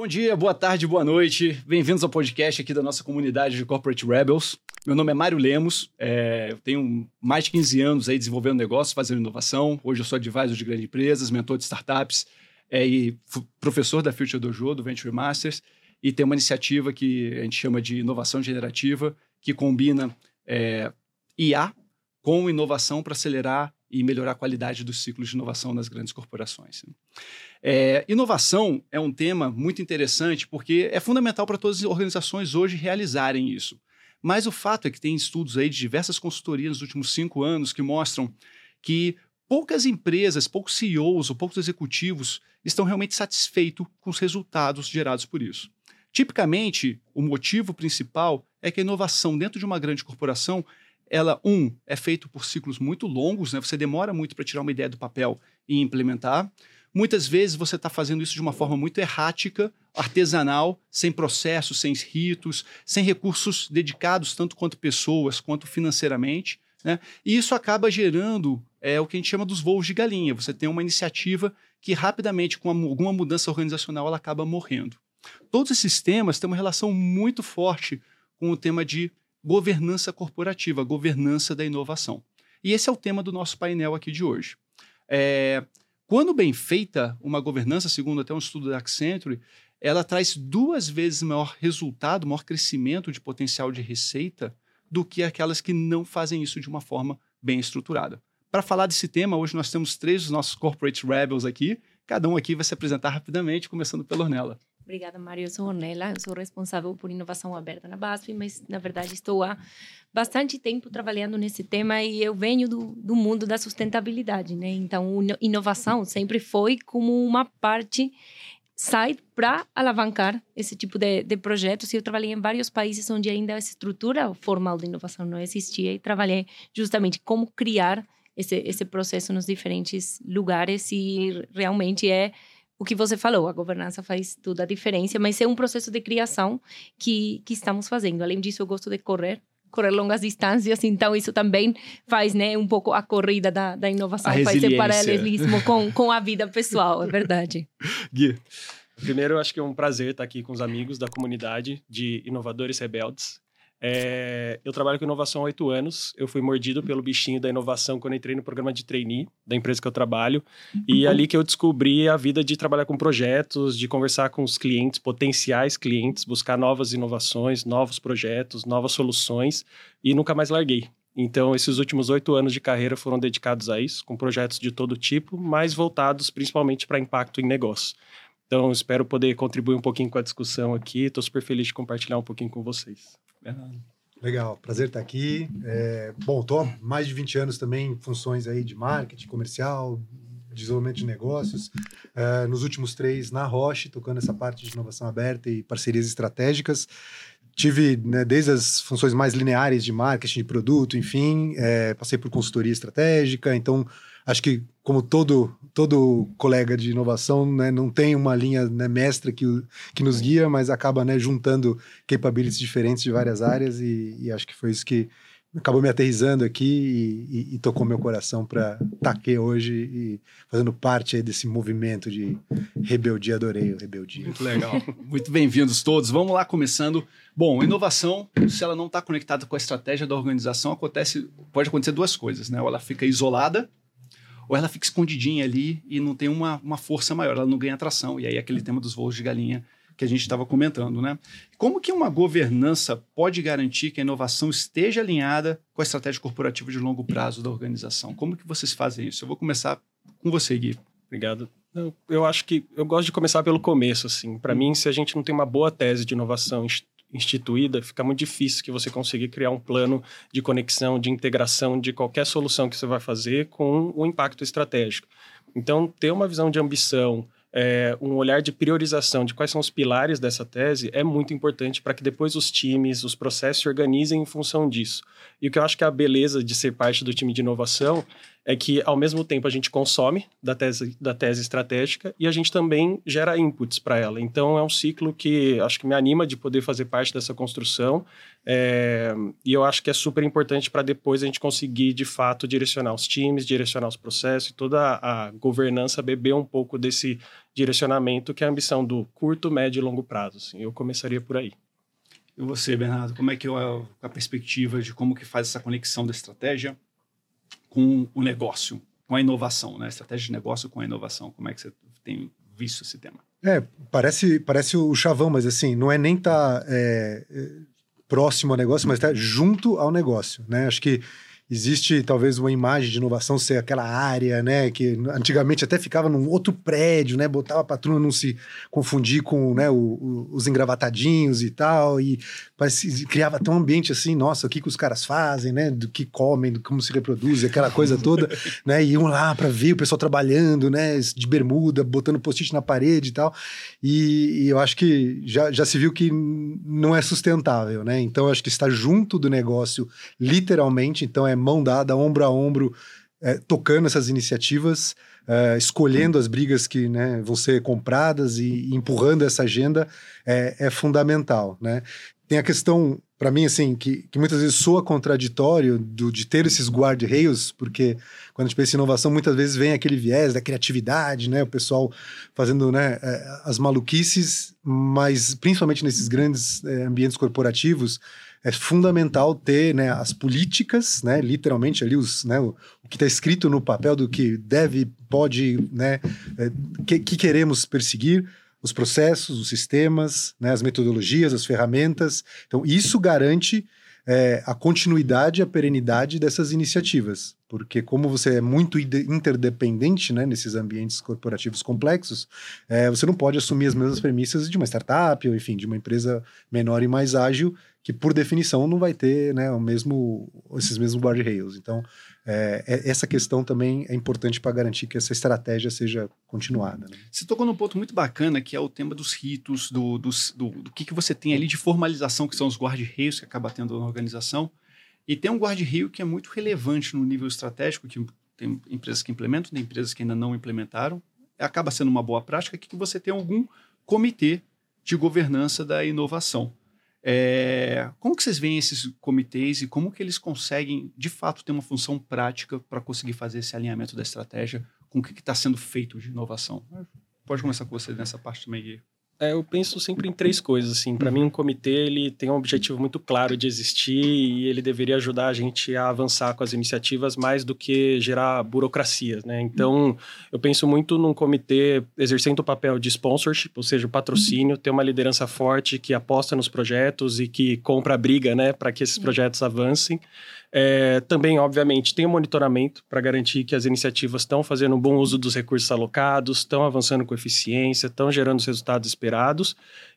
Bom dia, boa tarde, boa noite. Bem-vindos ao podcast aqui da nossa comunidade de Corporate Rebels. Meu nome é Mário Lemos, é, eu tenho mais de 15 anos aí desenvolvendo negócios, fazendo inovação. Hoje eu sou advisor de grandes empresas, mentor de startups é, e professor da Future Dojo, do Venture Masters. E tem uma iniciativa que a gente chama de inovação generativa, que combina é, IA com inovação para acelerar e melhorar a qualidade dos ciclos de inovação nas grandes corporações. É, inovação é um tema muito interessante porque é fundamental para todas as organizações hoje realizarem isso. Mas o fato é que tem estudos aí de diversas consultorias nos últimos cinco anos que mostram que poucas empresas, poucos CEOs ou poucos executivos estão realmente satisfeitos com os resultados gerados por isso. Tipicamente, o motivo principal é que a inovação dentro de uma grande corporação, ela, um, é feito por ciclos muito longos, né? você demora muito para tirar uma ideia do papel e implementar. Muitas vezes você está fazendo isso de uma forma muito errática, artesanal, sem processos, sem ritos, sem recursos dedicados, tanto quanto pessoas, quanto financeiramente. Né? E isso acaba gerando é, o que a gente chama dos voos de galinha. Você tem uma iniciativa que rapidamente, com alguma mudança organizacional, ela acaba morrendo. Todos esses temas têm uma relação muito forte com o tema de governança corporativa, governança da inovação. E esse é o tema do nosso painel aqui de hoje. É, quando bem feita, uma governança, segundo até um estudo da Accenture, ela traz duas vezes maior resultado, maior crescimento de potencial de receita do que aquelas que não fazem isso de uma forma bem estruturada. Para falar desse tema, hoje nós temos três dos nossos corporate rebels aqui. Cada um aqui vai se apresentar rapidamente, começando pela Ornella. Obrigada, Mário. Eu sou Ornella, eu sou responsável por inovação aberta na BASF, mas na verdade estou há bastante tempo trabalhando nesse tema e eu venho do, do mundo da sustentabilidade, né? Então, inovação sempre foi como uma parte sai para alavancar esse tipo de, de projetos. E eu trabalhei em vários países onde ainda essa estrutura formal de inovação não existia e trabalhei justamente como criar esse, esse processo nos diferentes lugares e realmente é o que você falou, a governança faz toda a diferença, mas é um processo de criação que, que estamos fazendo. Além disso, eu gosto de correr, correr longas distâncias, então isso também faz né, um pouco a corrida da, da inovação, faz esse paralelismo com, com a vida pessoal, é verdade. Gui. Primeiro, acho que é um prazer estar aqui com os amigos da comunidade de inovadores rebeldes. É, eu trabalho com inovação há oito anos. Eu fui mordido pelo bichinho da inovação quando entrei no programa de trainee da empresa que eu trabalho. E é ali que eu descobri a vida de trabalhar com projetos, de conversar com os clientes, potenciais clientes, buscar novas inovações, novos projetos, novas soluções e nunca mais larguei. Então, esses últimos oito anos de carreira foram dedicados a isso, com projetos de todo tipo, mas voltados principalmente para impacto em negócio. Então, espero poder contribuir um pouquinho com a discussão aqui. Estou super feliz de compartilhar um pouquinho com vocês. Legal, prazer estar aqui. É, bom, estou há mais de 20 anos também em funções aí de marketing comercial, desenvolvimento de negócios. É, nos últimos três na Roche, tocando essa parte de inovação aberta e parcerias estratégicas. Tive né, desde as funções mais lineares de marketing, de produto, enfim, é, passei por consultoria estratégica, então acho que como todo todo colega de inovação né, não tem uma linha né, mestra que, que nos guia, mas acaba né, juntando capabilities diferentes de várias áreas e, e, acho que foi isso que acabou me aterrizando aqui e, e, e tocou meu coração para estar aqui hoje e fazendo parte desse movimento de rebeldia. Adorei o rebeldia. Muito legal. Muito bem-vindos todos. Vamos lá, começando. Bom, inovação, se ela não está conectada com a estratégia da organização, acontece, pode acontecer duas coisas, né? Ou ela fica isolada ou ela fica escondidinha ali e não tem uma, uma força maior, ela não ganha atração. E aí aquele tema dos voos de galinha que a gente estava comentando, né? Como que uma governança pode garantir que a inovação esteja alinhada com a estratégia corporativa de longo prazo da organização? Como que vocês fazem isso? Eu vou começar com você, Gui. Obrigado. Eu, eu acho que eu gosto de começar pelo começo, assim. Para hum. mim, se a gente não tem uma boa tese de inovação instituída, fica muito difícil que você conseguir criar um plano de conexão, de integração de qualquer solução que você vai fazer com o impacto estratégico. Então, ter uma visão de ambição, é, um olhar de priorização de quais são os pilares dessa tese é muito importante para que depois os times, os processos se organizem em função disso. E o que eu acho que é a beleza de ser parte do time de inovação é que, ao mesmo tempo, a gente consome da tese, da tese estratégica e a gente também gera inputs para ela. Então, é um ciclo que acho que me anima de poder fazer parte dessa construção é, e eu acho que é super importante para depois a gente conseguir, de fato, direcionar os times, direcionar os processos e toda a governança beber um pouco desse direcionamento que é a ambição do curto, médio e longo prazo. Assim. Eu começaria por aí. E você, Bernardo, como é que é a perspectiva de como que faz essa conexão da estratégia com o negócio, com a inovação, né? Estratégia de negócio com a inovação. Como é que você tem visto esse tema? É, parece, parece o chavão, mas assim, não é nem estar tá, é, próximo ao negócio, mas tá junto ao negócio, né? Acho que existe talvez uma imagem de inovação ser aquela área, né, que antigamente até ficava num outro prédio, né, botava para a turma não se confundir com, né, o, o, os engravatadinhos e tal, e parece, criava até um ambiente assim, nossa, o que, que os caras fazem, né, do que comem, do como se reproduzem, aquela coisa toda, né, e iam lá para ver o pessoal trabalhando, né, de bermuda, botando post-it na parede e tal, e, e, eu acho que já, já se viu que não é sustentável, né, então acho que está junto do negócio, literalmente, então é mão dada, ombro a ombro, é, tocando essas iniciativas, é, escolhendo as brigas que né, vão ser compradas e, e empurrando essa agenda é, é fundamental. Né? Tem a questão, para mim, assim, que, que, muitas vezes soa contraditório do, de ter esses guardrails, porque quando a gente pensa em inovação, muitas vezes vem aquele viés da criatividade, né? O pessoal fazendo né, é, as maluquices, mas principalmente nesses grandes é, ambientes corporativos, é fundamental ter né, as políticas, né, literalmente ali os, né, o, o que está escrito no papel do que deve, pode, né, é, que, que, queremos perseguir, os processos, os sistemas, né, as metodologias, as ferramentas. Então, isso garante é, a continuidade e a perenidade dessas iniciativas. Porque como você é muito interdependente né, nesses ambientes corporativos complexos, é, você não pode assumir as mesmas premissas de uma startup ou, enfim, de uma empresa menor e mais ágil, que por definição não vai ter né, o mesmo, esses mesmos guardrails. Então, é, é, essa questão também é importante para garantir que essa estratégia seja continuada. Né? Você tocou num ponto muito bacana, que é o tema dos ritos, do, do, do, que, que você tem ali de formalização, que são os guarda-reios que acaba tendo na organização. E tem um guarda-reio que é muito relevante no nível estratégico, que tem empresas que implementam, tem empresas que ainda não implementaram. Acaba sendo uma boa prática que você tem algum comitê de governança da inovação. É, como que vocês veem esses comitês e como que eles conseguem, de fato, ter uma função prática para conseguir fazer esse alinhamento da estratégia com o que está sendo feito de inovação? Pode começar com você nessa parte também, Gui. É, eu penso sempre em três coisas, assim. Para mim, um comitê, ele tem um objetivo muito claro de existir e ele deveria ajudar a gente a avançar com as iniciativas mais do que gerar burocracias, né? Então, eu penso muito num comitê exercendo o papel de sponsorship, ou seja, patrocínio, ter uma liderança forte que aposta nos projetos e que compra a briga, né, para que esses projetos avancem. É, também, obviamente, tem o um monitoramento para garantir que as iniciativas estão fazendo um bom uso dos recursos alocados, estão avançando com eficiência, estão gerando os resultados esperados.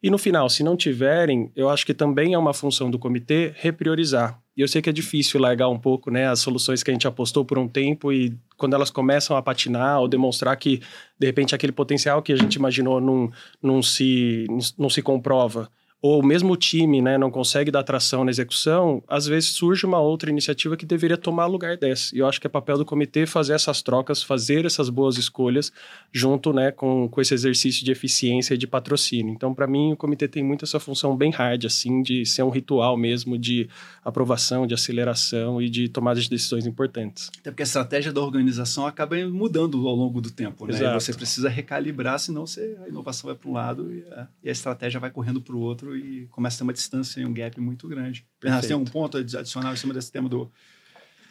E no final, se não tiverem, eu acho que também é uma função do comitê repriorizar. E eu sei que é difícil largar um pouco né, as soluções que a gente apostou por um tempo e quando elas começam a patinar ou demonstrar que, de repente, aquele potencial que a gente imaginou não, não, se, não se comprova ou mesmo o time né, não consegue dar tração na execução, às vezes surge uma outra iniciativa que deveria tomar lugar dessa. E eu acho que é papel do comitê fazer essas trocas, fazer essas boas escolhas, junto né, com, com esse exercício de eficiência e de patrocínio. Então, para mim, o comitê tem muito essa função bem hard, assim, de ser um ritual mesmo de aprovação, de aceleração e de tomada de decisões importantes. Até porque a estratégia da organização acaba mudando ao longo do tempo, né? Você precisa recalibrar, senão você, a inovação vai para um lado e a, e a estratégia vai correndo para o outro e começa a ter uma distância e um gap muito grande. Bernardo, tem um ponto adicional em cima desse tema do.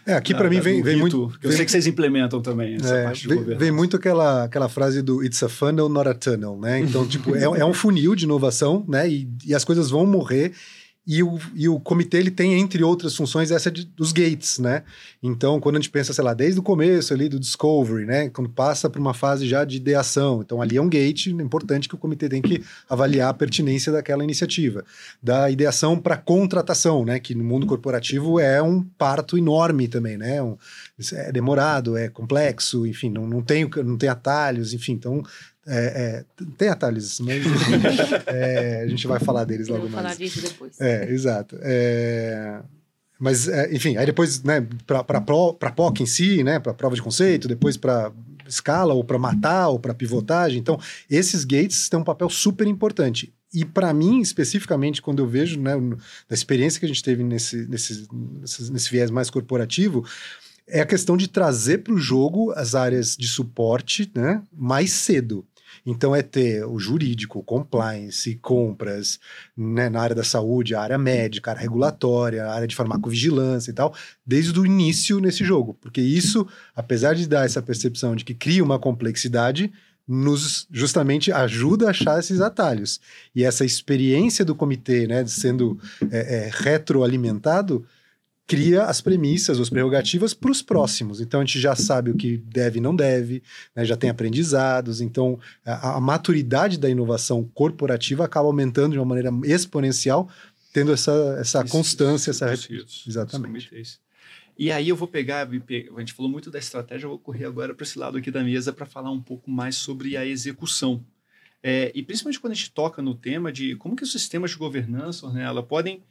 É, aqui para mim vem, vem muito. Eu vem, sei que vocês implementam também essa é, parte vem, vem, muito aquela, aquela frase do It's a funnel, not a tunnel, né? Então, tipo, é, é um funil de inovação, né? E, e as coisas vão morrer e o, e o comitê ele tem, entre outras funções, essa de, dos gates, né? Então, quando a gente pensa, sei lá, desde o começo ali do discovery, né? Quando passa para uma fase já de ideação. Então, ali é um gate importante que o comitê tem que avaliar a pertinência daquela iniciativa. Da ideação para contratação, né? Que no mundo corporativo é um parto enorme também, né? Um, é demorado, é complexo, enfim, não, não, tem, não tem atalhos, enfim. Então, é, é, tem atalhos, mas é, a gente vai falar deles logo mais. falar disso depois. É, exato. É, Mas, é, enfim, aí depois, né, para POC em si, né, para prova de conceito, depois para escala, ou para matar, ou para pivotagem. Então, esses gates têm um papel super importante. E para mim, especificamente, quando eu vejo, né, da experiência que a gente teve nesse, nesse, nesse, nesse viés mais corporativo, é a questão de trazer para o jogo as áreas de suporte né, mais cedo. Então, é ter o jurídico, compliance, compras, né, na área da saúde, a área médica, a área regulatória, a área de farmacovigilância e tal, desde o início nesse jogo. Porque isso, apesar de dar essa percepção de que cria uma complexidade, nos justamente ajuda a achar esses atalhos. E essa experiência do comitê, né, sendo é, é, retroalimentado, cria as premissas, as prerrogativas para os próximos. Então a gente já sabe o que deve e não deve, né? já tem aprendizados. Então a, a, maturidade da inovação corporativa acaba aumentando de uma maneira exponencial, tendo essa, essa isso, constância, isso, essa isso, exatamente. E aí eu vou pegar, a gente falou muito da estratégia, eu vou correr agora para esse lado aqui da mesa para falar um pouco mais sobre a execução. É, e principalmente quando a gente toca no tema de como que os sistemas de governança né, ela podem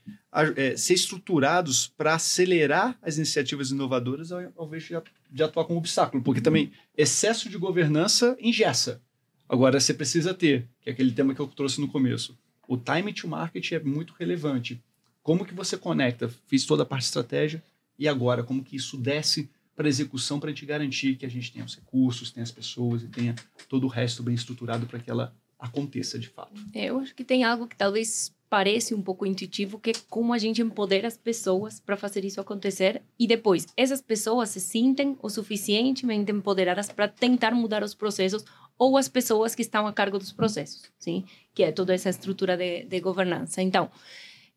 é, ser estruturados para acelerar as iniciativas inovadoras ao, ao invés de, de atuar como obstáculo, porque também excesso de governança engessa. Agora você precisa ter, que é aquele tema que eu trouxe no começo, o time to market é muito relevante. Como que você conecta? Fiz toda a parte estratégia e agora como que isso desce para execução para gente garantir que a gente tenha os recursos, tenha as pessoas e tenha todo o resto bem estruturado para que ela aconteça de fato. Eu acho que tem algo que talvez parece um pouco intuitivo, que é como a gente empodera as pessoas para fazer isso acontecer e depois essas pessoas se sentem o suficientemente empoderadas para tentar mudar os processos ou as pessoas que estão a cargo dos processos, sim? Que é toda essa estrutura de, de governança. Então,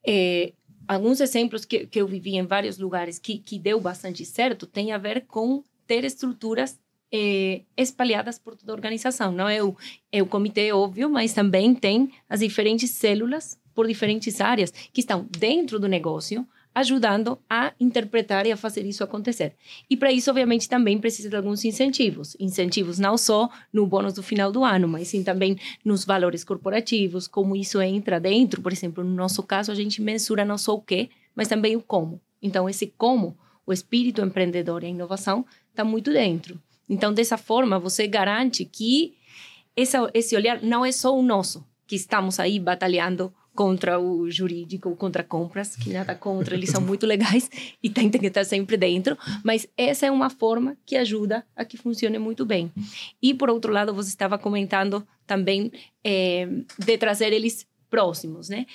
é, alguns exemplos que, que eu vivi em vários lugares que, que deu bastante certo tem a ver com ter estruturas é, espalhadas por toda a organização. Não é o, é o comitê, óbvio, mas também tem as diferentes células por diferentes áreas que estão dentro do negócio, ajudando a interpretar e a fazer isso acontecer. E para isso, obviamente, também precisa de alguns incentivos. Incentivos não só no bônus do final do ano, mas sim também nos valores corporativos, como isso entra dentro. Por exemplo, no nosso caso, a gente mensura não só o que, mas também o como. Então, esse como, o espírito empreendedor e a inovação, está muito dentro. Então, dessa forma, você garante que essa, esse olhar não é só o nosso, que estamos aí batalhando contra o jurídico, contra compras, que nada contra, eles são muito legais e tentem que estar sempre dentro, mas essa é uma forma que ajuda a que funcione muito bem. E, por outro lado, você estava comentando também é, de trazer eles próximos, né?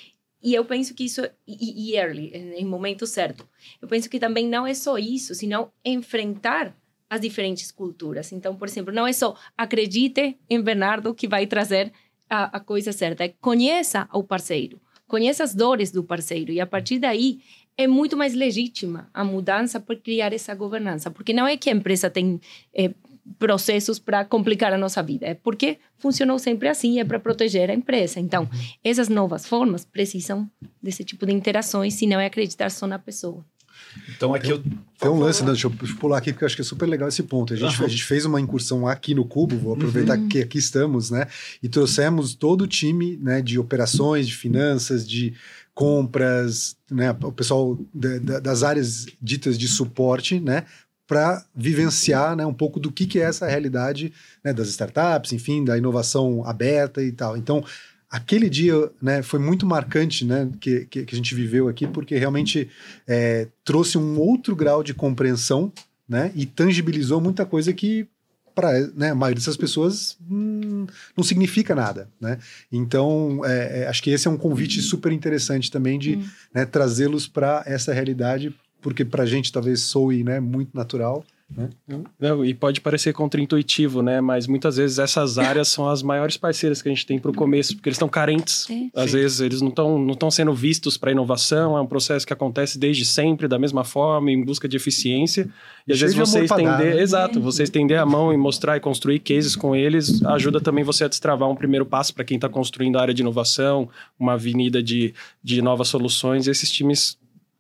E eu penso que isso, e, e early, em momento certo. Eu penso que também não é só isso, senão enfrentar as diferentes culturas. Então, por exemplo, não é só acredite em Bernardo que vai trazer a, a coisa certa, é conheça o parceiro, conheça as dores do parceiro e a partir daí é muito mais legítima a mudança por criar essa governança, porque não é que a empresa tem é, processos para complicar a nossa vida, é porque funcionou sempre assim, é para proteger a empresa. Então, essas novas formas precisam desse tipo de interações, se não é acreditar só na pessoa. Então aqui eu. Tem um lance, né? deixa eu pular aqui, porque eu acho que é super legal esse ponto. A gente, uhum. a gente fez uma incursão aqui no Cubo, vou aproveitar uhum. que aqui estamos, né? E trouxemos todo o time né, de operações, de finanças, de compras, né? O pessoal de, de, das áreas ditas de suporte, né? Para vivenciar né, um pouco do que, que é essa realidade né, das startups, enfim, da inovação aberta e tal. Então, aquele dia né, foi muito marcante né, que, que, que, a gente viveu aqui, porque realmente é, trouxe um outro grau de compreensão né, e tangibilizou muita coisa que para né, a maioria dessas pessoas hum, não significa nada. Né? Então, é, é, acho que esse é um convite super interessante também de hum. né, trazê-los para essa realidade, porque para a gente talvez soe né, muito natural? Não, e pode parecer contraintuitivo, né? Mas muitas vezes essas áreas são as maiores parceiras que a gente tem para o começo, porque eles estão carentes. É. Às Sim. vezes eles não estão não estão sendo vistos para inovação, é um processo que acontece desde sempre, da mesma forma, em busca de eficiência. E às vezes você estender, né? exato, você estender a mão e mostrar e construir cases com eles ajuda também você a destravar um primeiro passo para quem está construindo a área de inovação, uma avenida de, de novas soluções. E esses times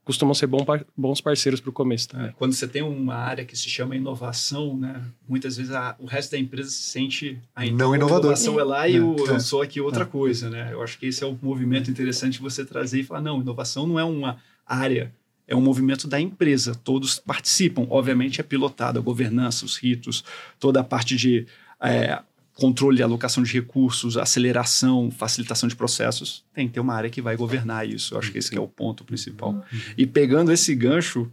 costumam ser bom, bons parceiros para o começo. É, quando você tem uma área que se chama inovação, né, muitas vezes a, o resto da empresa se sente a não inovador. A inovação é lá e é, eu, é. eu sou aqui outra é. coisa. Né? Eu acho que esse é um movimento interessante você trazer e falar, não, inovação não é uma área, é um movimento da empresa, todos participam. Obviamente é pilotado a governança, os ritos, toda a parte de é, controle alocação de recursos, aceleração, facilitação de processos. Tem que ter uma área que vai governar isso. Eu acho que esse que é o ponto principal. E pegando esse gancho,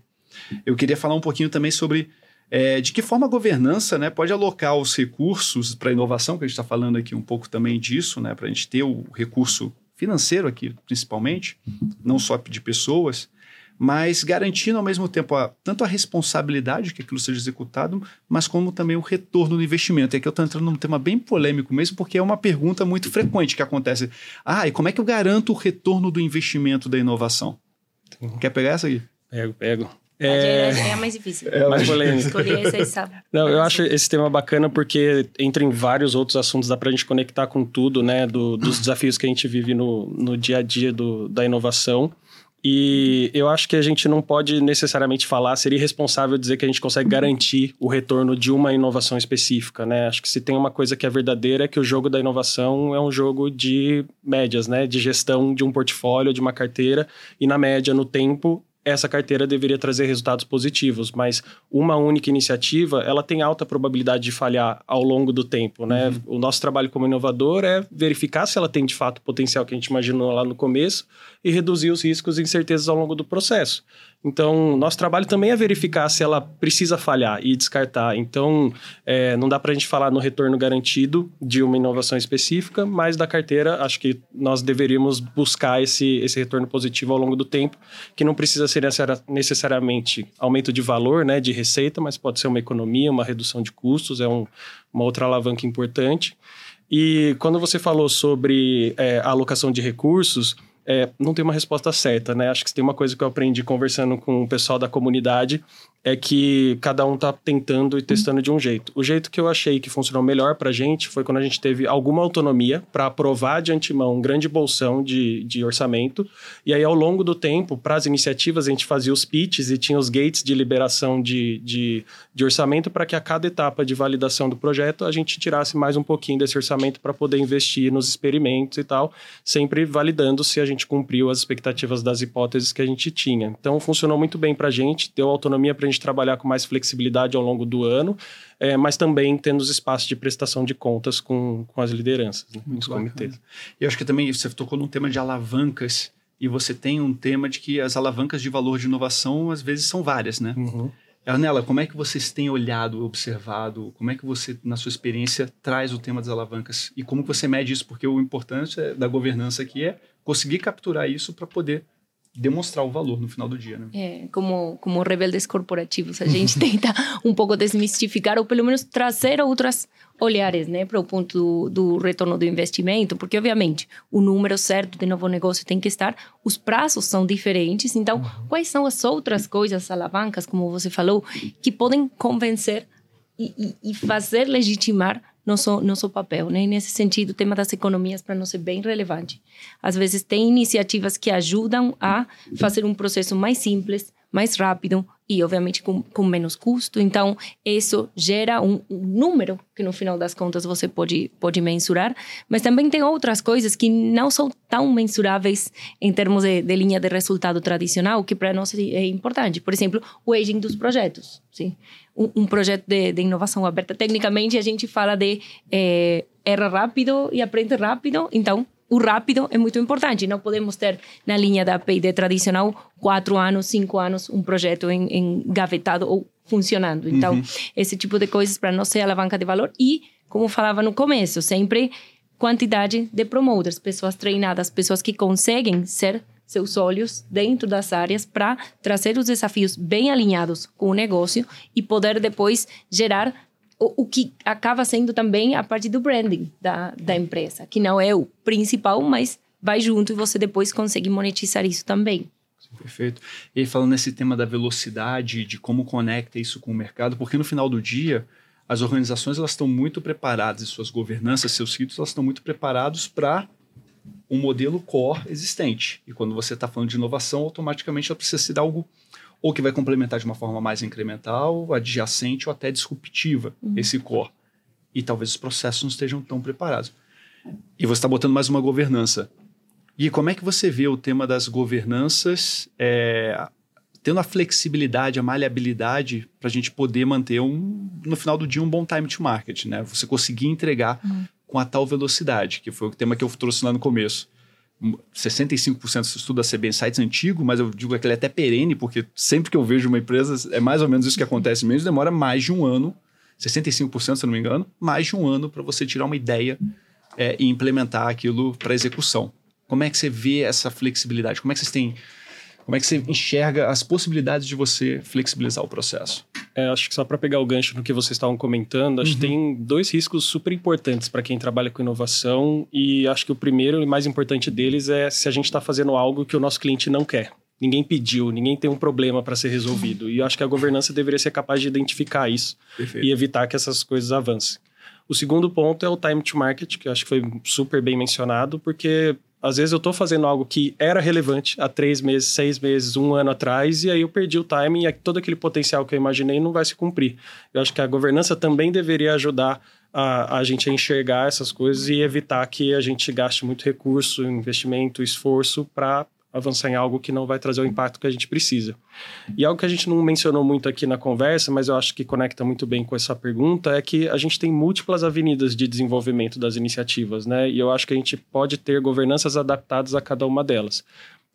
eu queria falar um pouquinho também sobre é, de que forma a governança né, pode alocar os recursos para inovação, que a gente está falando aqui um pouco também disso, né, para a gente ter o recurso financeiro aqui, principalmente, não só de pessoas, mas garantindo ao mesmo tempo a, tanto a responsabilidade que aquilo seja executado, mas como também o retorno do investimento. E aqui eu estou entrando num tema bem polêmico mesmo, porque é uma pergunta muito frequente que acontece. Ah, e como é que eu garanto o retorno do investimento da inovação? Quer pegar essa aqui? Pego, pego. É, é a mais difícil. É mais polêmico. Escolher esse, sabe? Não, eu acho esse tema bacana porque entra em vários outros assuntos, dá para a gente conectar com tudo, né? Do, dos desafios que a gente vive no, no dia a dia do, da inovação. E eu acho que a gente não pode necessariamente falar, seria irresponsável dizer que a gente consegue garantir o retorno de uma inovação específica, né? Acho que se tem uma coisa que é verdadeira é que o jogo da inovação é um jogo de médias, né? De gestão de um portfólio, de uma carteira, e na média, no tempo, essa carteira deveria trazer resultados positivos, mas uma única iniciativa, ela tem alta probabilidade de falhar ao longo do tempo, né? Uhum. O nosso trabalho como inovador é verificar se ela tem de fato o potencial que a gente imaginou lá no começo e reduzir os riscos e incertezas ao longo do processo. Então, nosso trabalho também é verificar se ela precisa falhar e descartar. Então, é, não dá para a gente falar no retorno garantido de uma inovação específica, mas da carteira, acho que nós deveríamos buscar esse, esse retorno positivo ao longo do tempo, que não precisa ser necessariamente aumento de valor, né, de receita, mas pode ser uma economia, uma redução de custos, é um, uma outra alavanca importante. E quando você falou sobre é, a alocação de recursos, é, não tem uma resposta certa, né? Acho que tem uma coisa que eu aprendi conversando com o pessoal da comunidade é que cada um tá tentando e testando de um jeito. O jeito que eu achei que funcionou melhor para a gente foi quando a gente teve alguma autonomia para aprovar de antemão um grande bolsão de, de orçamento. E aí, ao longo do tempo, para as iniciativas, a gente fazia os pitches e tinha os gates de liberação de, de, de orçamento para que a cada etapa de validação do projeto a gente tirasse mais um pouquinho desse orçamento para poder investir nos experimentos e tal, sempre validando se a gente cumpriu as expectativas das hipóteses que a gente tinha. Então, funcionou muito bem para a gente, deu autonomia para a gente gente trabalhar com mais flexibilidade ao longo do ano, é, mas também tendo os espaços de prestação de contas com, com as lideranças, né, os comitês. E acho que também você tocou num tema de alavancas e você tem um tema de que as alavancas de valor de inovação às vezes são várias, né? Uhum. Arnela, como é que vocês têm olhado, observado, como é que você, na sua experiência, traz o tema das alavancas e como você mede isso? Porque o importante é, da governança aqui é conseguir capturar isso para poder demonstrar o valor no final do dia, né? É, como, como rebeldes corporativos, a gente tenta um pouco desmistificar ou pelo menos trazer outras olhares, né, para o ponto do, do, retorno do investimento, porque obviamente o número certo de novo negócio tem que estar, os prazos são diferentes, então uhum. quais são as outras coisas, alavancas, como você falou, que podem convencer e, e, e fazer legitimar nosso, nosso papel. Né? nesse sentido, o tema das economias para nós é bem relevante. Às vezes, tem iniciativas que ajudam a fazer um processo mais simples, mais rápido e, obviamente, com, com menos custo. Então, isso gera um, um, número que, no final das contas, você pode, pode mensurar. Mas também tem outras coisas que não são tão mensuráveis em termos de, de linha de resultado tradicional, que para nós é importante. Por exemplo, o aging dos projetos. Sim? Um, um projeto de, de, inovação aberta, tecnicamente, a gente fala de é, erra rápido e aprende rápido. Então, o rápido é muito importante. Não podemos ter na linha da P&D tradicional quatro anos, cinco anos, um projeto engavetado ou funcionando. Então, uhum. esse tipo de coisas para nós ser alavanca de valor e, como falava no começo, sempre quantidade de promoters, pessoas treinadas, pessoas que conseguem ser seus olhos dentro das áreas para trazer os desafios bem alinhados com o negócio e poder depois gerar o, o, que acaba sendo também a parte do branding da, da empresa, que não é o principal, mas vai junto e você depois consegue monetizar isso também. Perfeito. E falando nesse tema da velocidade, de como conecta isso com o mercado, porque no final do dia, as organizações elas estão muito preparadas, e suas governanças, seus ritos, elas estão muito preparados para um modelo core existente. E quando você está falando de inovação, automaticamente ela precisa ser algo ou que vai complementar de uma forma mais incremental, adjacente ou até disruptiva uhum. esse core. E talvez os processos não estejam tão preparados. E você está botando mais uma governança. E como é que você vê o tema das governanças é, tendo a flexibilidade, a maleabilidade para a gente poder manter um, no final do dia um bom time to market, né? Você conseguir entregar uhum. com a tal velocidade, que foi o tema que eu trouxe lá no começo. 65% do estudo da CB Insights antigo, mas eu digo que ele é até perene, porque sempre que eu vejo uma empresa, é mais ou menos isso que acontece mesmo, demora mais de um ano, 65% se eu não me engano, mais de um ano para você tirar uma ideia é, e implementar aquilo para execução. Como é que você vê essa flexibilidade? Como é que vocês têm como é que você enxerga as possibilidades de você flexibilizar o processo? É, acho que só para pegar o gancho no que vocês estavam comentando, acho uhum. que tem dois riscos super importantes para quem trabalha com inovação e acho que o primeiro e mais importante deles é se a gente está fazendo algo que o nosso cliente não quer. Ninguém pediu, ninguém tem um problema para ser resolvido. E eu acho que a governança deveria ser capaz de identificar isso Perfeito. e evitar que essas coisas avancem. O segundo ponto é o time to market, que eu acho que foi super bem mencionado, porque às vezes eu estou fazendo algo que era relevante há três meses, seis meses, um ano atrás, e aí eu perdi o timing e todo aquele potencial que eu imaginei não vai se cumprir. Eu acho que a governança também deveria ajudar a, a gente a enxergar essas coisas e evitar que a gente gaste muito recurso, investimento, esforço para avançar em algo que não vai trazer o impacto que a gente precisa. E algo que a gente não mencionou muito aqui na conversa, mas eu acho que conecta muito bem com essa pergunta, é que a gente tem múltiplas avenidas de desenvolvimento das iniciativas, né? E eu acho que a gente pode ter governanças adaptadas a cada uma delas.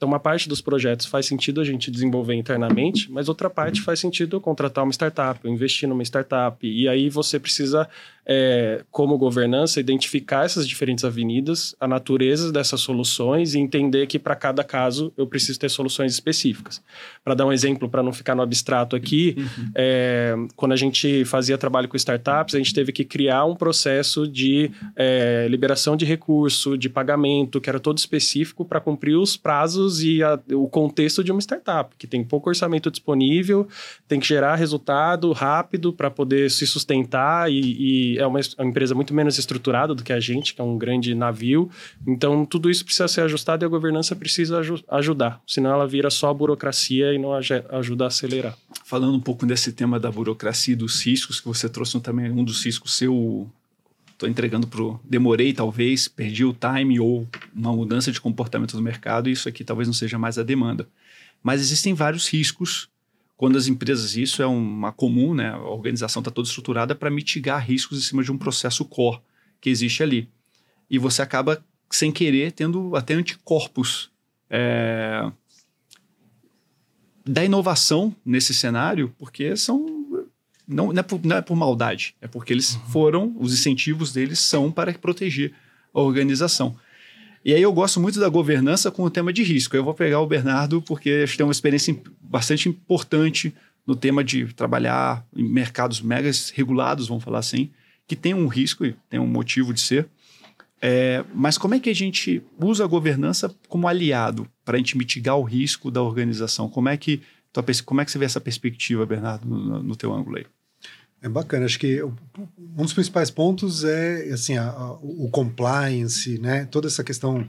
Então, uma parte dos projetos faz sentido a gente desenvolver internamente, mas outra parte faz sentido contratar uma startup, investir numa startup. E aí você precisa é, como governança, identificar essas diferentes avenidas, a natureza dessas soluções e entender que para cada caso eu preciso ter soluções específicas. Para dar um exemplo, para não ficar no abstrato aqui, uhum. é, quando a gente fazia trabalho com startups, a gente teve que criar um processo de é, liberação de recurso, de pagamento, que era todo específico para cumprir os prazos e a, o contexto de uma startup, que tem pouco orçamento disponível, tem que gerar resultado rápido para poder se sustentar e, e é uma, uma, empresa muito menos estruturada do que a gente, que é um grande navio. Então, tudo isso precisa ser ajustado e a governança precisa aj ajudar. Senão, ela vira só burocracia e não ajuda a acelerar. Falando um pouco desse tema da burocracia e dos riscos, que você trouxe também um dos riscos seu. Estou entregando para o. Demorei, talvez, perdi o time ou uma mudança de comportamento do mercado, e isso aqui talvez não seja mais a demanda. Mas existem vários riscos quando as empresas, isso é uma comum, né? A organização está toda estruturada para mitigar riscos em cima de um processo core que existe ali. E você acaba, sem querer, tendo até anticorpos é, da inovação nesse cenário, porque são. Não, não, é, por, não é por maldade, é porque eles uhum. foram, os incentivos deles são para proteger a organização. E aí eu gosto muito da governança com o tema de risco. Eu vou pegar o Bernardo porque acho que tem uma experiência bastante importante no tema de trabalhar em mercados mega regulados, vamos falar assim, que tem um risco e tem um motivo de ser. É, mas como é que a gente usa a governança como aliado para a gente mitigar o risco da organização? Como é que, como é que você vê essa perspectiva, Bernardo, no, no teu ângulo aí? É bacana, acho que um dos principais pontos é assim a, a, o compliance, né? Toda essa questão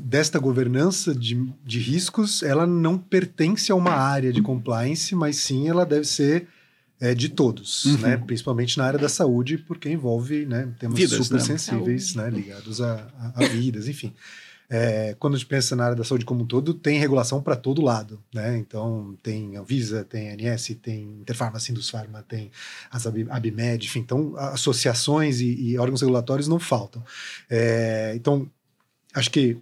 desta governança de, de riscos, ela não pertence a uma área de compliance, mas sim ela deve ser é, de todos, uhum. né? Principalmente na área da saúde, porque envolve né, temas vidas, super né? sensíveis, né? Ligados a, a, a vidas, enfim é, quando a gente pensa na área da saúde como um todo, tem regulação para todo lado, né? Então, tem Anvisa, tem ANS, tem Interfarma, Sindusfarma, tem as Abimed, enfim, então associações e, e órgãos regulatórios não faltam. É, então, acho que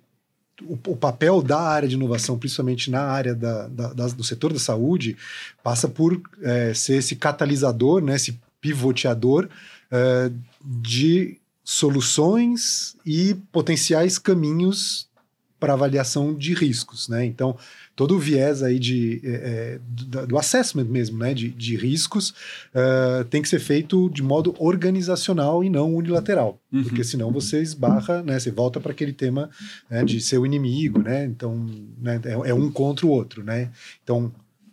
o, o, papel da área de inovação, principalmente na área da, da, da, do setor da saúde, passa por é, ser esse catalisador, né, esse pivoteador é, de soluções e potenciais caminhos para avaliação de riscos, né? Então, todo o viés aí de, é, do, do, assessment mesmo, né? De, de riscos uh, tem que ser feito de modo organizacional e não unilateral, uhum. porque senão você esbarra, né? Você volta para aquele tema né, de ser o inimigo, né? Então, né, é, é um contra o outro, né? Então,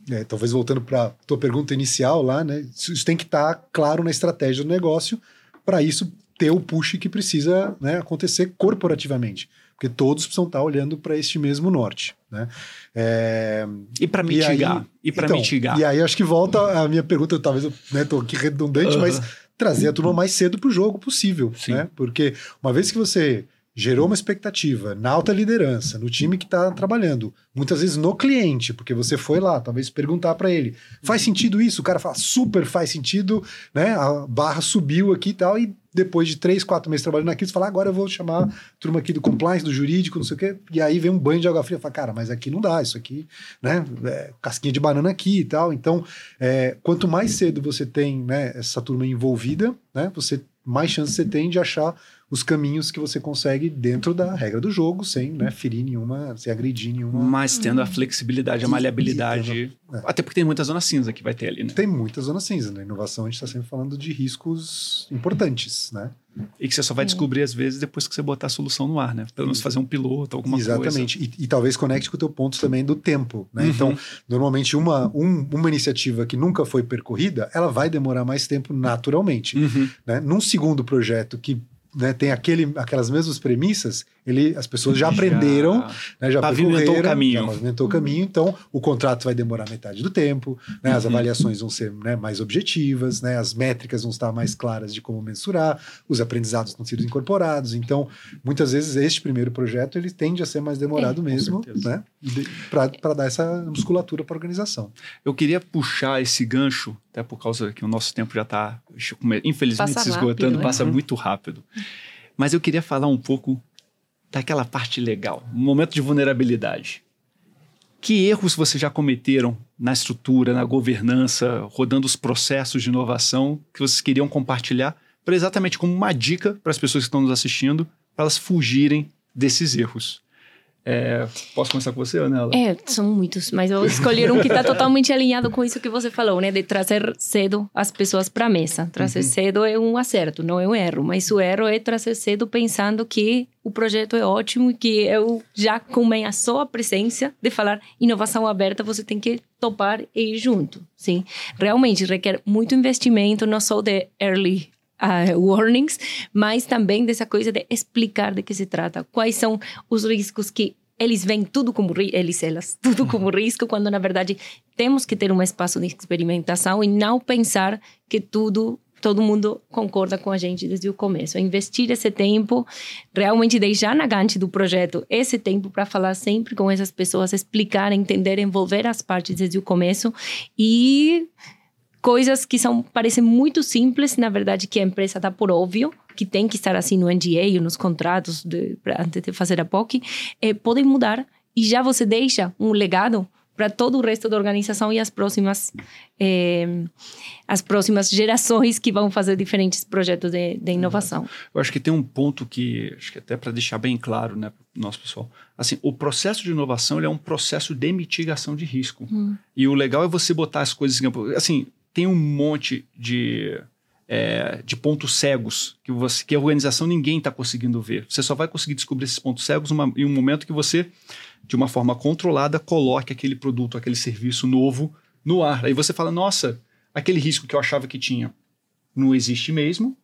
é, talvez voltando para tua pergunta inicial lá, né? Isso tem que estar tá claro na estratégia do negócio. Para isso, ter o push que precisa né, acontecer corporativamente. Porque todos precisam estar olhando para este mesmo norte. Né? É... E para mitigar. E, aí, e para então, mitigar. E aí acho que volta a minha pergunta, talvez eu estou né, aqui redundante, mas trazer a turma mais cedo para o jogo possível. Né? Porque uma vez que você gerou uma expectativa na alta liderança, no time que está trabalhando, muitas vezes no cliente, porque você foi lá, talvez perguntar para ele, faz sentido isso? O cara fala, super faz sentido, né? A barra subiu aqui e tal, e depois de três, quatro meses trabalhando naquilo, você fala, agora eu vou chamar a turma aqui do compliance, do jurídico, não sei o quê, e aí vem um banho de água fria, fala, cara, mas aqui não dá, isso aqui, né? É, casquinha de banana aqui e tal. Então, é, quanto mais cedo você tem né, essa turma envolvida, né? Você mais chance você tem de achar os caminhos que você consegue dentro da regra do jogo, sem né, ferir nenhuma, sem agredir nenhuma. Mas tendo a flexibilidade, a maleabilidade. É. Até porque tem muita zona cinza que vai ter ali, né? Tem muita zona cinza. Na né? inovação, a gente está sempre falando de riscos importantes, né? E que você só vai descobrir, às vezes, depois que você botar a solução no ar, né? Pelo menos fazer um piloto, alguma Exatamente. coisa. E, e talvez conecte com o teu ponto também do tempo, né? Uhum. Então, normalmente, uma, um, uma iniciativa que nunca foi percorrida, ela vai demorar mais tempo naturalmente. Uhum. Né? Num segundo projeto que né, tem aquele, aquelas mesmas premissas, ele, as pessoas já, já aprenderam, né, já pavimentou o caminho. Já pavimentou o caminho, então o contrato vai demorar metade do tempo, né, as uhum. avaliações vão ser né, mais objetivas, né, as métricas vão estar mais claras de como mensurar, os aprendizados estão sendo incorporados. Então, muitas vezes, este primeiro projeto ele tende a ser mais demorado é, mesmo, né, para dar essa musculatura para a organização. Eu queria puxar esse gancho, até por causa que o nosso tempo já está, infelizmente, passa se esgotando, rápido, né? passa muito rápido. Mas eu queria falar um pouco daquela parte legal, um momento de vulnerabilidade. Que erros vocês já cometeram na estrutura, na governança, rodando os processos de inovação que vocês queriam compartilhar, para exatamente como uma dica para as pessoas que estão nos assistindo, para elas fugirem desses erros? É, posso começar com você, Anela? É, são muitos, mas eu escolhi um que está totalmente alinhado com isso que você falou, né? De trazer cedo as pessoas para a mesa. Trazer uhum. cedo é um acerto, não é um erro. Mas o erro é trazer cedo pensando que o projeto é ótimo e que eu já começou a presença de falar inovação aberta, você tem que topar e ir junto, sim? Realmente requer muito investimento, não só de early uh, warnings, mas também dessa coisa de explicar de que se trata, quais são os riscos que eles veem tudo como eles elas tudo como risco quando na verdade temos que ter um espaço de experimentação e não pensar que tudo todo mundo concorda com a gente desde o começo. É investir esse tempo, realmente deixar na gante do projeto esse tempo para falar sempre com essas pessoas, explicar, entender, envolver as partes desde o começo e coisas que são parecem muito simples, na verdade que a empresa dá por óbvio, que tem que estar assim no NDA ou nos contratos de, antes de fazer a POC, é, podem mudar e já você deixa um legado para todo o resto da organização e as próximas é, as próximas gerações que vão fazer diferentes projetos de, de, inovação. Eu acho que tem um ponto que acho que até para deixar bem claro, né, nosso pessoal, assim, o processo de inovação ele é um processo de mitigação de risco. Hum. E o legal é você botar as coisas assim, tem um monte de, é, de pontos cegos que, você, que a organização ninguém está conseguindo ver. Você só vai conseguir descobrir esses pontos cegos uma, em um momento que você, de uma forma controlada, coloque aquele produto, aquele serviço novo no ar. Aí você fala, nossa, aquele risco que eu achava que tinha não existe mesmo,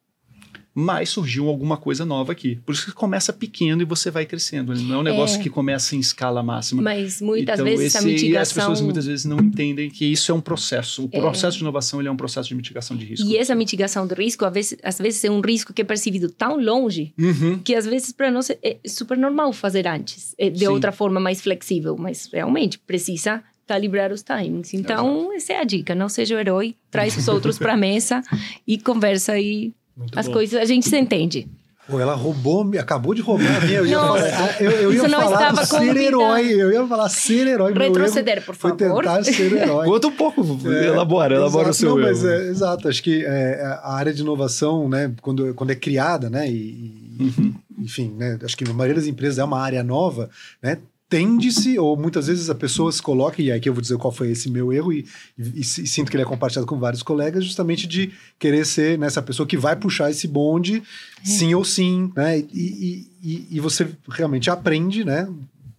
mas surgiu alguma coisa nova aqui. Por isso que começa pequeno e você vai crescendo. Ele não é um negócio é. que começa em escala máxima. Mas muitas então, vezes esse, a mitigação... E as pessoas muitas vezes não entendem que isso é um processo. O é. processo de inovação ele é um processo de mitigação de risco. E essa mitigação de risco, às vezes, às vezes é um risco que é percebido tão longe uhum. que às vezes para nós é super normal fazer antes, é, de Sim. outra forma mais flexível. Mas realmente precisa calibrar os timings. Então, Exato. essa é a dica. Não seja o herói, traz os outros para a mesa e conversa e muito As bom. coisas a gente se entende. Pô, ela roubou, acabou de roubar a minha. Eu ia Nossa, falar, eu, eu ia falar ser herói. Eu ia falar ser herói. Retroceder, por favor. Foi tentar ser herói. Conta um pouco, é, elabora, elabora o seu não, mas é, Exato, acho que é, a área de inovação, né, quando, quando é criada, né, e, uhum. enfim, né, acho que a maioria das empresas é uma área nova, né, tende-se, ou muitas vezes a pessoa se coloca, e aqui eu vou dizer qual foi esse meu erro, e, e, e, sinto que ele é compartilhado com vários colegas, justamente de querer ser nessa pessoa que vai puxar esse bonde, é. sim ou sim, né? E, e, você realmente aprende, né?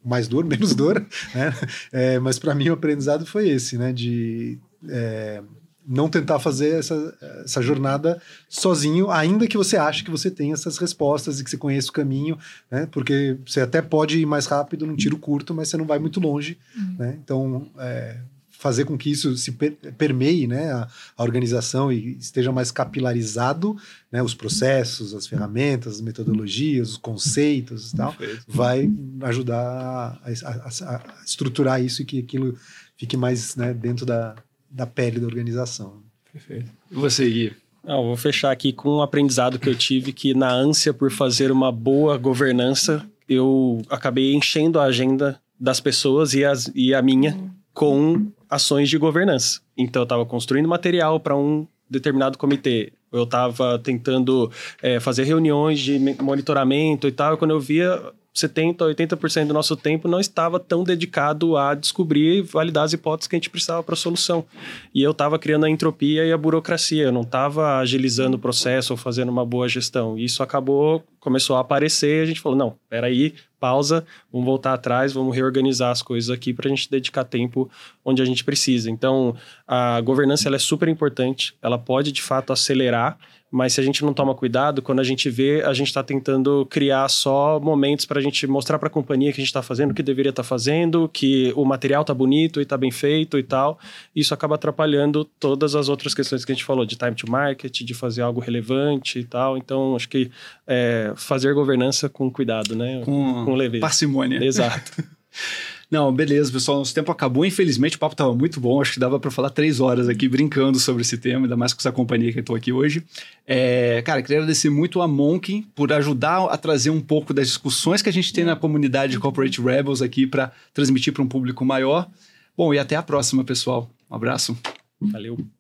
Mais dor, menos dor, né? É, mas para mim o aprendizado foi esse, né? De é, não tentar fazer essa, essa jornada sozinho, ainda que você ache que você tem essas respostas e que você conheça o caminho, né? Porque você até pode ir mais rápido num tiro curto, mas você não vai muito longe, uhum. né? Então, é, fazer com que isso se per permeie né, a, a, organização e esteja mais capilarizado, né, os processos, as ferramentas, as metodologias, os conceitos e tal, Perfeito. vai ajudar a, a, a, estruturar isso e que aquilo fique mais né, dentro da, da pele da organização. Perfeito. E você, Gui? Não, vou fechar aqui com um aprendizado que eu tive que na ânsia por fazer uma boa governança, eu acabei enchendo a agenda das pessoas e, as, e a minha com ações de governança. Então, eu estava construindo material para um determinado comitê. Eu estava tentando é, fazer reuniões de monitoramento e tal. E quando eu via, 70%, 80% do nosso tempo não estava tão dedicado a descobrir e validar as hipóteses que a gente precisava para a solução. E eu estava criando a entropia e a burocracia, eu não estava agilizando o processo ou fazendo uma boa gestão. E isso acabou, começou a aparecer e a gente falou: não, peraí, pausa, vamos voltar atrás, vamos reorganizar as coisas aqui para a gente dedicar tempo onde a gente precisa. Então, a governança ela é super importante, ela pode de fato acelerar mas se a gente não toma cuidado, quando a gente vê, a gente está tentando criar só momentos para a gente mostrar para a companhia que a gente está fazendo o que deveria estar tá fazendo, que o material está bonito e está bem feito e tal. Isso acaba atrapalhando todas as outras questões que a gente falou, de time to market, de fazer algo relevante e tal. Então, acho que é, fazer governança com cuidado, né? Com, com leveza. Parcimônia. Exato. Não, beleza, pessoal. Nosso tempo acabou. Infelizmente, o papo estava muito bom. Acho que dava para falar três horas aqui brincando sobre esse tema, ainda mais com essa companhia que eu estou aqui hoje. É, cara, queria agradecer muito a Monk por ajudar a trazer um pouco das discussões que a gente tem na comunidade de Corporate Rebels aqui para transmitir para um público maior. Bom, e até a próxima, pessoal. Um abraço. Valeu.